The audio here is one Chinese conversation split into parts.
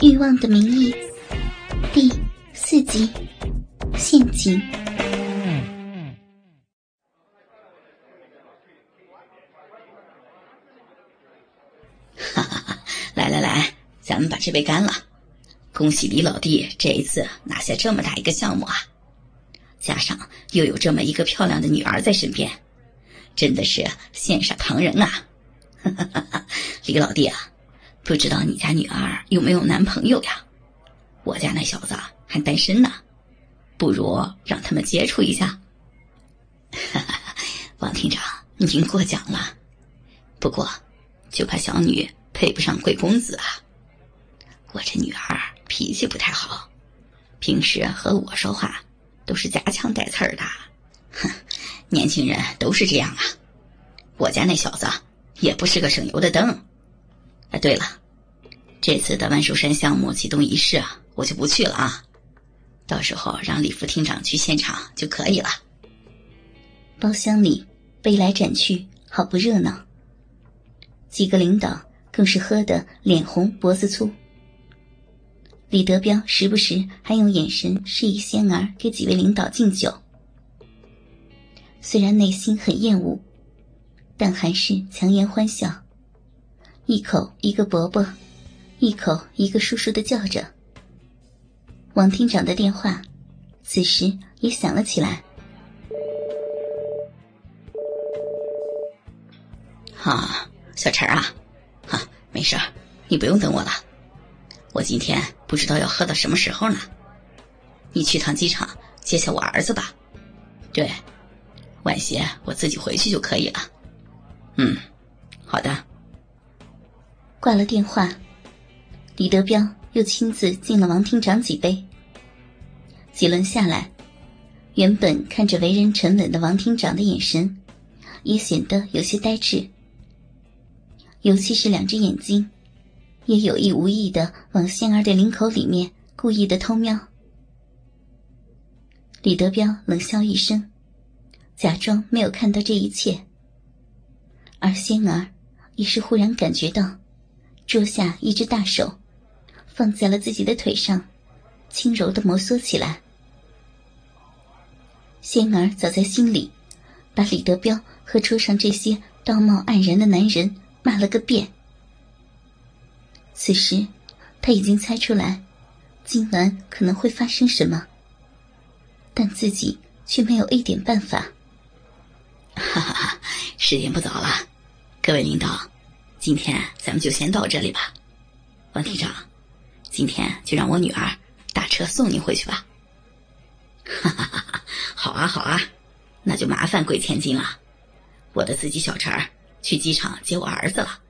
《欲望的名义》第四集，陷阱。哈哈哈！来来来，咱们把这杯干了！恭喜李老弟这一次拿下这么大一个项目啊！加上又有这么一个漂亮的女儿在身边，真的是羡煞旁人啊！李老弟啊！不知道你家女儿有没有男朋友呀？我家那小子还单身呢，不如让他们接触一下。王厅长，您过奖了。不过，就怕小女配不上贵公子啊。我这女儿脾气不太好，平时和我说话都是夹枪带刺儿的。哼，年轻人都是这样啊。我家那小子也不是个省油的灯。哎，对了，这次的万寿山项目启动仪式啊，我就不去了啊，到时候让李副厅长去现场就可以了。包厢里杯来盏去，好不热闹。几个领导更是喝得脸红脖子粗。李德彪时不时还用眼神示意仙儿给几位领导敬酒，虽然内心很厌恶，但还是强颜欢笑。一口一个伯伯，一口一个叔叔的叫着。王厅长的电话，此时也响了起来。啊，小陈啊，哈，没事你不用等我了。我今天不知道要喝到什么时候呢。你去趟机场接下我儿子吧。对，晚些我自己回去就可以了。嗯，好的。挂了电话，李德彪又亲自敬了王厅长几杯。几轮下来，原本看着为人沉稳的王厅长的眼神，也显得有些呆滞。尤其是两只眼睛，也有意无意的往仙儿的领口里面故意的偷瞄。李德彪冷笑一声，假装没有看到这一切。而仙儿也是忽然感觉到。桌下一只大手，放在了自己的腿上，轻柔的摩挲起来。仙儿早在心里，把李德彪和桌上这些道貌岸然的男人骂了个遍。此时，他已经猜出来，今晚可能会发生什么，但自己却没有一点办法。哈哈哈，时间不早了，各位领导。今天咱们就先到这里吧，王厅长，今天就让我女儿打车送您回去吧。哈哈哈哈好啊好啊，那就麻烦贵千金了。我的司机小陈儿去机场接我儿子了。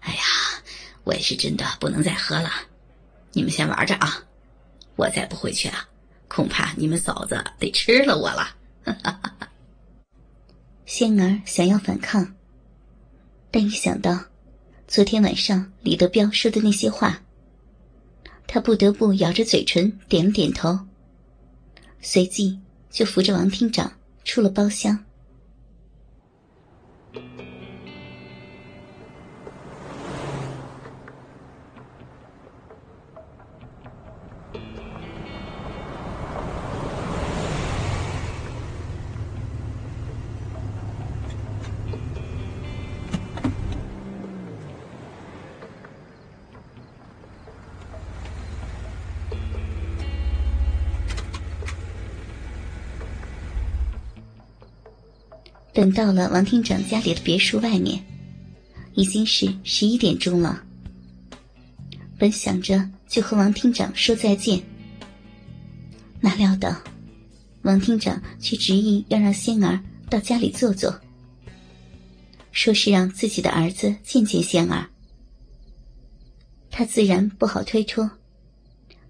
哎呀，我也是真的不能再喝了，你们先玩着啊，我再不回去啊，恐怕你们嫂子得吃了我了。哈哈哈哈仙儿想要反抗，但一想到。昨天晚上李德彪说的那些话，他不得不咬着嘴唇点了点头，随即就扶着王厅长出了包厢。等到了王厅长家里的别墅外面，已经是十一点钟了。本想着就和王厅长说再见，哪料到王厅长却执意要让仙儿到家里坐坐，说是让自己的儿子见见仙儿。他自然不好推脱，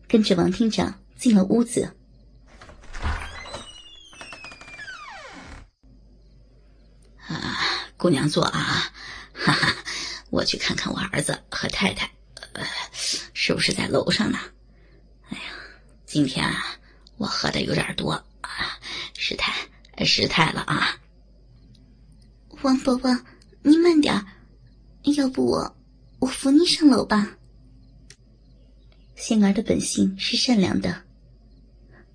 跟着王厅长进了屋子。姑娘坐啊，哈哈，我去看看我儿子和太太，呃，是不是在楼上呢？哎呀，今天啊，我喝的有点多啊，失态，失态了啊。王伯伯，您慢点要不我，我扶您上楼吧。仙儿的本性是善良的，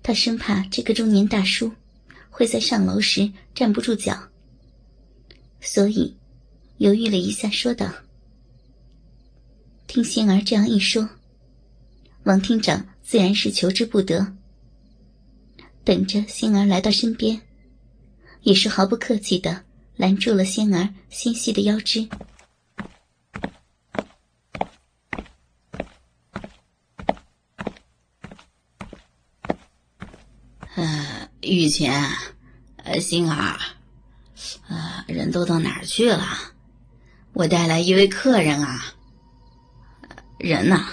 她生怕这个中年大叔会在上楼时站不住脚，所以犹豫了一下，说道：“听仙儿这样一说，王厅长自然是求之不得。等着仙儿来到身边，也是毫不客气的拦住了仙儿纤细的腰肢。”玉泉，呃，星儿，呃，人都到哪儿去了？我带来一位客人啊。人呢？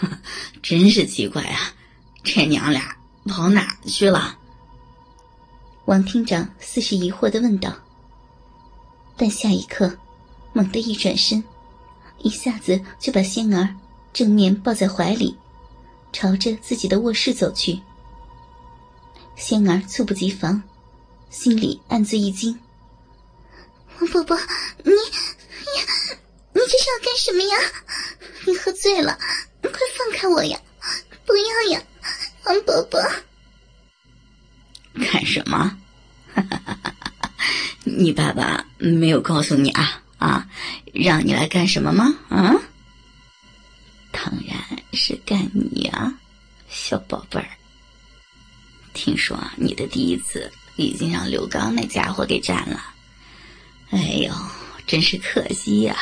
真是奇怪啊，这娘俩跑哪儿去了？王厅长似是疑惑的问道。但下一刻，猛地一转身，一下子就把仙儿正面抱在怀里，朝着自己的卧室走去。仙儿猝不及防，心里暗自一惊。王伯伯，你，呀，你这是要干什么呀？你喝醉了，快放开我呀！不要呀，王伯伯。干什么？你爸爸没有告诉你啊啊，让你来干什么吗？啊？当然是干你呀，小宝贝儿。听说你的第一次已经让刘刚那家伙给占了，哎呦，真是可惜呀！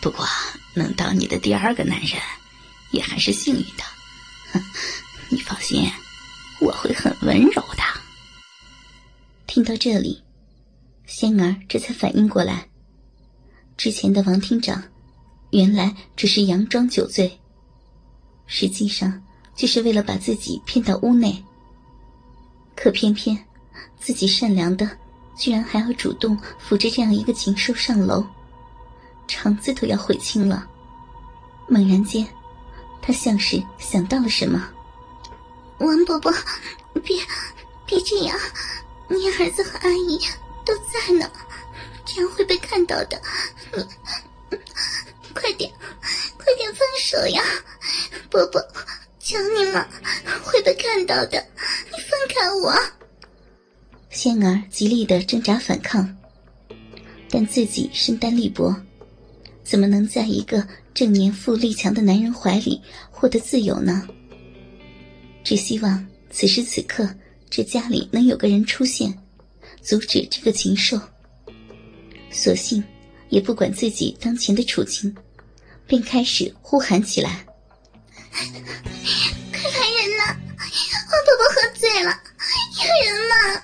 不过能当你的第二个男人，也还是幸运的。哼，你放心，我会很温柔的。听到这里，仙儿这才反应过来，之前的王厅长原来只是佯装酒醉，实际上就是为了把自己骗到屋内。可偏偏，自己善良的，居然还要主动扶着这样一个禽兽上楼，肠子都要悔青了。猛然间，他像是想到了什么：“王伯伯，别，别这样，你儿子和阿姨都在呢，这样会被看到的。你，快点，快点分手呀，伯伯。”求你了，会被看到的！你放开我！仙儿极力的挣扎反抗，但自己身单力薄，怎么能在一个正年富力强的男人怀里获得自由呢？只希望此时此刻这家里能有个人出现，阻止这个禽兽。索性也不管自己当前的处境，便开始呼喊起来。快来人呐！我婆婆喝醉了，有人吗？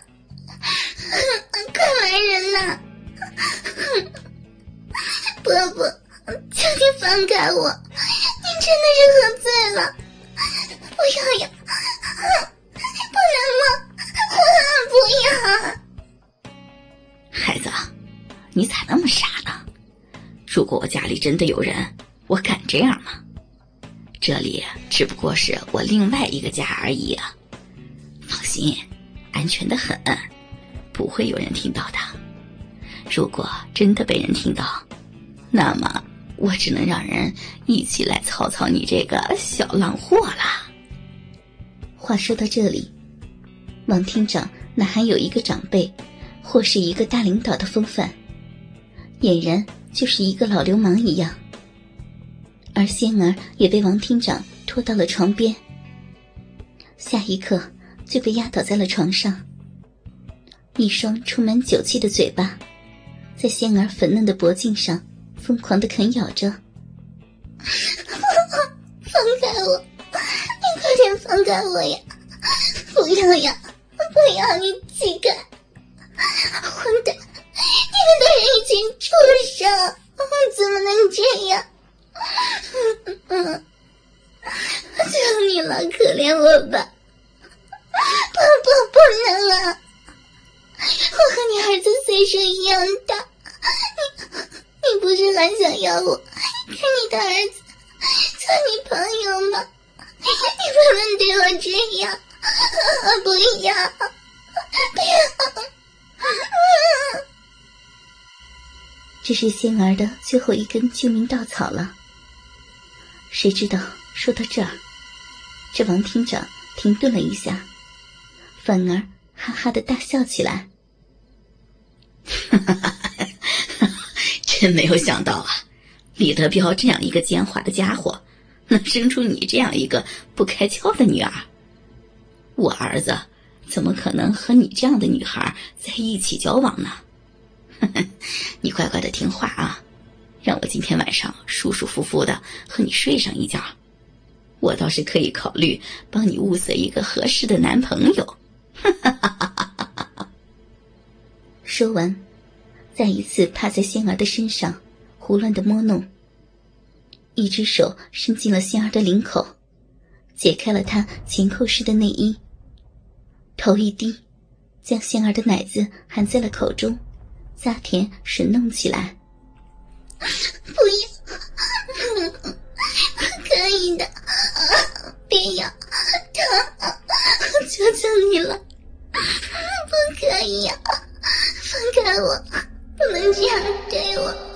快来人呐！伯伯，求你放开我！你真的是喝醉了！不要呀！不能吗？不要！孩子，你咋那么傻呢？如果我家里真的有人，我敢这样吗？这里只不过是我另外一个家而已啊！放心，安全的很，不会有人听到的。如果真的被人听到，那么我只能让人一起来操操你这个小浪货了。话说到这里，王厅长哪还有一个长辈，或是一个大领导的风范，俨然就是一个老流氓一样。而仙儿也被王厅长拖到了床边，下一刻就被压倒在了床上。一双充满酒气的嘴巴，在仙儿粉嫩的脖颈上疯狂的啃咬着。放开我！你快点放开我呀！不要呀！不要你乞丐！混蛋！你们都是一群畜生！怎么能这样？求你了，可怜我吧！不不不能啊！我和你儿子岁数一样大，你 你不是还想要我跟你的儿子做女朋友吗？你不能对我这样！不要！不要！这是仙儿的最后一根救命稻草了。谁知道说到这儿，这王厅长停顿了一下，反而哈哈的大笑起来。哈 真没有想到啊，李德彪这样一个奸猾的家伙，能生出你这样一个不开窍的女儿。我儿子怎么可能和你这样的女孩在一起交往呢？你乖乖的听话啊，让我今天晚上舒舒服服的和你睡上一觉。我倒是可以考虑帮你物色一个合适的男朋友。说完，再一次趴在仙儿的身上，胡乱的摸弄。一只手伸进了仙儿的领口，解开了她前扣式的内衣。头一低，将仙儿的奶子含在了口中，咂甜吮弄起来。不要，可以的，别咬，疼，求求你了，不可以啊！放开我，这样对我。